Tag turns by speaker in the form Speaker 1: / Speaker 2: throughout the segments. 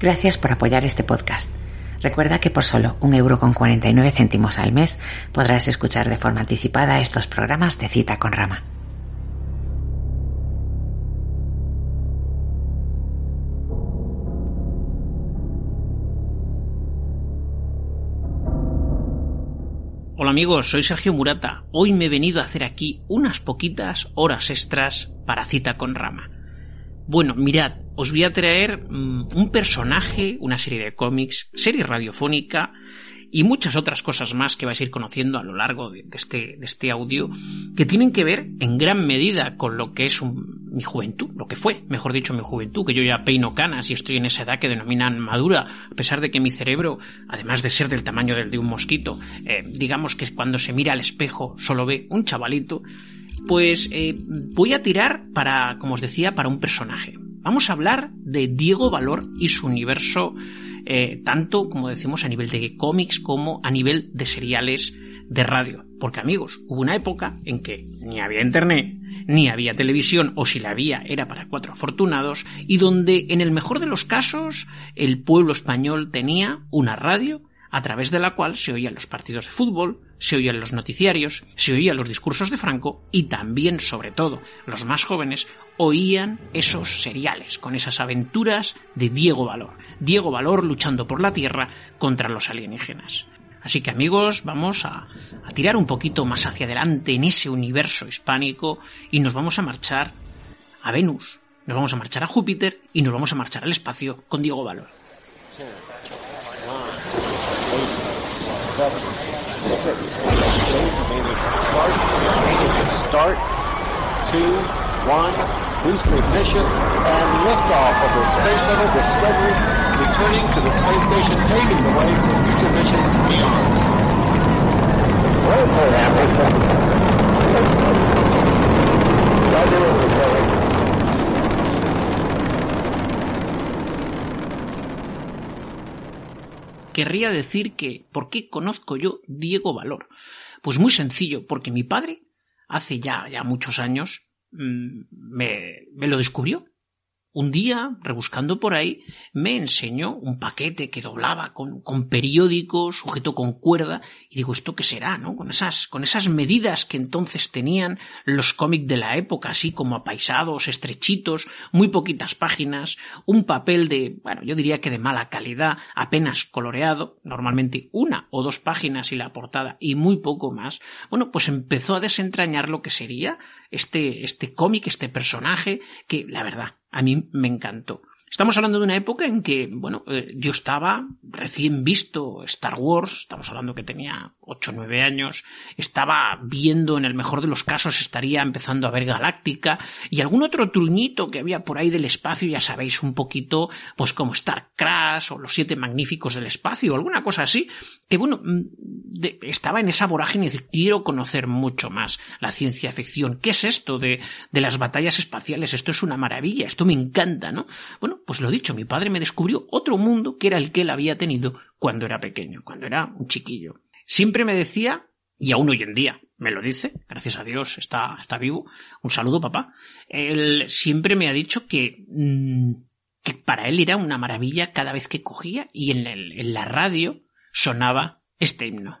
Speaker 1: Gracias por apoyar este podcast. Recuerda que por solo un euro con 49 céntimos al mes podrás escuchar de forma anticipada estos programas de cita con rama.
Speaker 2: Hola amigos, soy Sergio Murata. Hoy me he venido a hacer aquí unas poquitas horas extras para cita con Rama. Bueno, mirad, os voy a traer mm, un personaje, una serie de cómics, serie radiofónica y muchas otras cosas más que vais a ir conociendo a lo largo de, este, de este audio que tienen que ver en gran medida con lo que es mi juventud, lo que fue, mejor dicho, mi juventud, que yo ya peino canas y estoy en esa edad que denominan madura, a pesar de que mi cerebro, además de ser del tamaño del de un mosquito, eh, digamos que cuando se mira al espejo solo ve un chavalito, pues eh, voy a tirar para, como os decía, para un personaje. Vamos a hablar de Diego Valor y su universo eh, tanto, como decimos, a nivel de cómics como a nivel de seriales de radio. Porque amigos, hubo una época en que ni había internet, ni había televisión, o si la había era para cuatro afortunados, y donde en el mejor de los casos el pueblo español tenía una radio a través de la cual se oían los partidos de fútbol, se oían los noticiarios, se oían los discursos de Franco y también, sobre todo, los más jóvenes oían esos seriales, con esas aventuras de Diego Valor. Diego Valor luchando por la Tierra contra los alienígenas. Así que amigos, vamos a, tirar un poquito más hacia adelante en ese universo hispánico y nos vamos a marchar a Venus, nos vamos a marchar a Júpiter y nos vamos a marchar al espacio con Diego Valor.
Speaker 3: Booster ignition, and liftoff of the Space Shuttle Discovery, returning to the space station, paving the way for future missions beyond.
Speaker 2: Querría decir que, ¿por qué conozco yo Diego Valor? Pues muy sencillo, porque mi padre, hace ya, ya muchos años, Mm, me, me lo descubrió. Un día, rebuscando por ahí, me enseñó un paquete que doblaba con, con periódicos, sujeto con cuerda, y digo, ¿esto qué será, no? Con esas, con esas medidas que entonces tenían los cómics de la época, así como apaisados, estrechitos, muy poquitas páginas, un papel de, bueno, yo diría que de mala calidad, apenas coloreado, normalmente una o dos páginas y la portada, y muy poco más. Bueno, pues empezó a desentrañar lo que sería este, este cómic, este personaje, que la verdad, a mí me encantó. Estamos hablando de una época en que, bueno, eh, yo estaba recién visto Star Wars, estamos hablando que tenía 8 o 9 años, estaba viendo, en el mejor de los casos, estaría empezando a ver Galáctica y algún otro truñito que había por ahí del espacio, ya sabéis, un poquito, pues como Star Crash o Los Siete Magníficos del Espacio o alguna cosa así, que bueno, mm, estaba en esa vorágine de decir, quiero conocer mucho más la ciencia ficción. ¿Qué es esto de, de las batallas espaciales? Esto es una maravilla, esto me encanta, ¿no? Bueno, pues lo dicho, mi padre me descubrió otro mundo que era el que él había tenido cuando era pequeño, cuando era un chiquillo. Siempre me decía, y aún hoy en día me lo dice, gracias a Dios está, está vivo, un saludo papá, él siempre me ha dicho que, mm, que para él era una maravilla cada vez que cogía y en, en la radio sonaba este himno.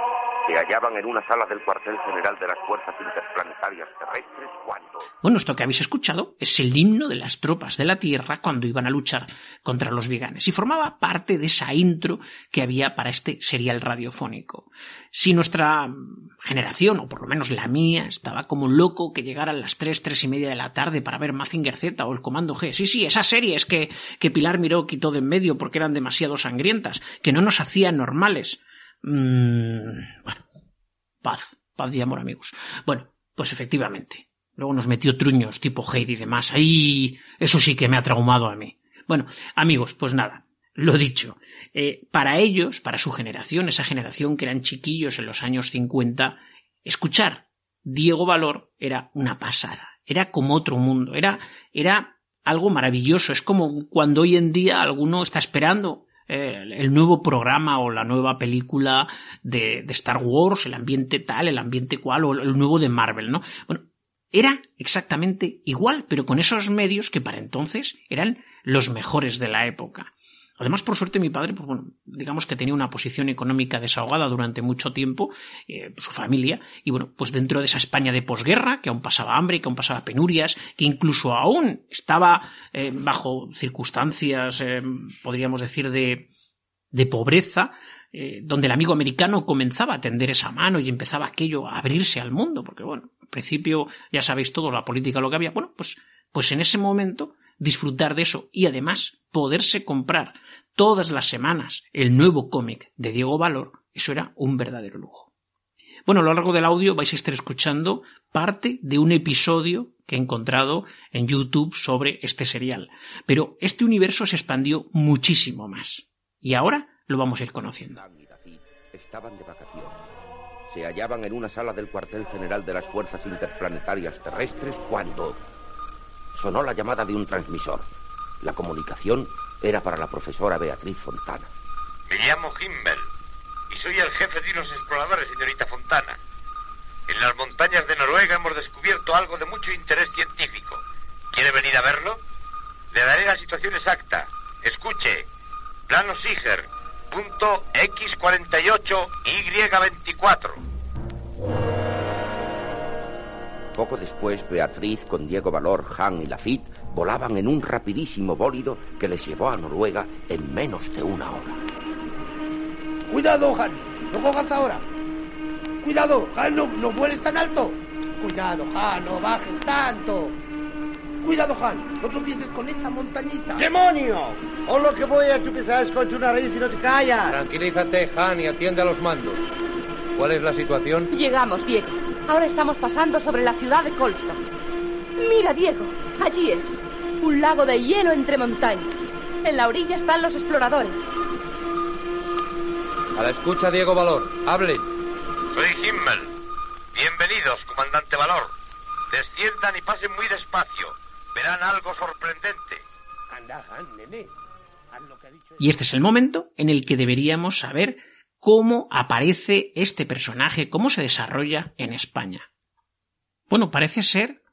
Speaker 4: Se hallaban en una sala del cuartel general de las Fuerzas Interplanetarias Terrestres cuando...
Speaker 2: Bueno, esto que habéis escuchado es el himno de las tropas de la Tierra cuando iban a luchar contra los veganes y formaba parte de esa intro que había para este serial radiofónico. Si nuestra generación, o por lo menos la mía, estaba como loco que llegaran las tres, tres y media de la tarde para ver Mazinger Z o el Comando G. Sí, sí, esas series que, que Pilar Miró quitó de en medio porque eran demasiado sangrientas, que no nos hacían normales. Mm, bueno, paz, paz y amor, amigos. Bueno, pues efectivamente. Luego nos metió truños tipo Heidi y demás. Ahí, eso sí que me ha traumado a mí. Bueno, amigos, pues nada, lo dicho. Eh, para ellos, para su generación, esa generación que eran chiquillos en los años 50, escuchar Diego Valor era una pasada. Era como otro mundo. Era, era algo maravilloso. Es como cuando hoy en día alguno está esperando eh, el nuevo programa o la nueva película de, de, Star Wars, el ambiente tal, el ambiente cual, o el nuevo de Marvel, ¿no? Bueno, era exactamente igual, pero con esos medios que para entonces eran los mejores de la época. Además, por suerte, mi padre, pues bueno, digamos que tenía una posición económica desahogada durante mucho tiempo, eh, su familia, y bueno, pues dentro de esa España de posguerra, que aún pasaba hambre, que aún pasaba penurias, que incluso aún estaba eh, bajo circunstancias, eh, podríamos decir, de, de pobreza, donde el amigo americano comenzaba a tender esa mano y empezaba aquello a abrirse al mundo, porque bueno, al principio ya sabéis todo, la política, lo que había, bueno, pues, pues en ese momento disfrutar de eso y además poderse comprar todas las semanas el nuevo cómic de Diego Valor, eso era un verdadero lujo. Bueno, a lo largo del audio vais a estar escuchando parte de un episodio que he encontrado en YouTube sobre este serial. Pero este universo se expandió muchísimo más. Y ahora lo vamos a ir conociendo.
Speaker 4: Estaban de vacaciones. Se hallaban en una sala del cuartel general de las Fuerzas Interplanetarias Terrestres cuando sonó la llamada de un transmisor. La comunicación era para la profesora Beatriz Fontana.
Speaker 5: Me llamo Himmel y soy el jefe de unos exploradores, señorita Fontana. En las montañas de Noruega hemos descubierto algo de mucho interés científico. ¿Quiere venir a verlo? Le daré la situación exacta. Escuche. Plano Siger. Punto X48 Y24.
Speaker 4: Poco después, Beatriz, con Diego Valor, Han y Lafitte, volaban en un rapidísimo bólido que les llevó a Noruega en menos de una hora.
Speaker 6: ¡Cuidado, Han! ¡No cojas ahora! ¡Cuidado, Han! ¡No, no vueles tan alto! ¡Cuidado, Han! ¡No bajes tanto! ¡Cuidado, Han! ¡No tropieces con esa montañita!
Speaker 7: ¡Demonio! O lo que voy a tropezar es con tu nariz y no te callas.
Speaker 8: Tranquilízate, Han, y atiende a los mandos. ¿Cuál es la situación?
Speaker 9: Llegamos, Diego. Ahora estamos pasando sobre la ciudad de Colston. Mira, Diego, allí es. Un lago de hielo entre montañas. En la orilla están los exploradores.
Speaker 8: A la escucha, Diego Valor. Hable.
Speaker 5: Soy Himmel. Bienvenidos, comandante Valor. Desciendan y pasen muy despacio. Verán algo sorprendente.
Speaker 2: Y este es el momento en el que deberíamos saber cómo aparece este personaje, cómo se desarrolla en España. Bueno, parece ser,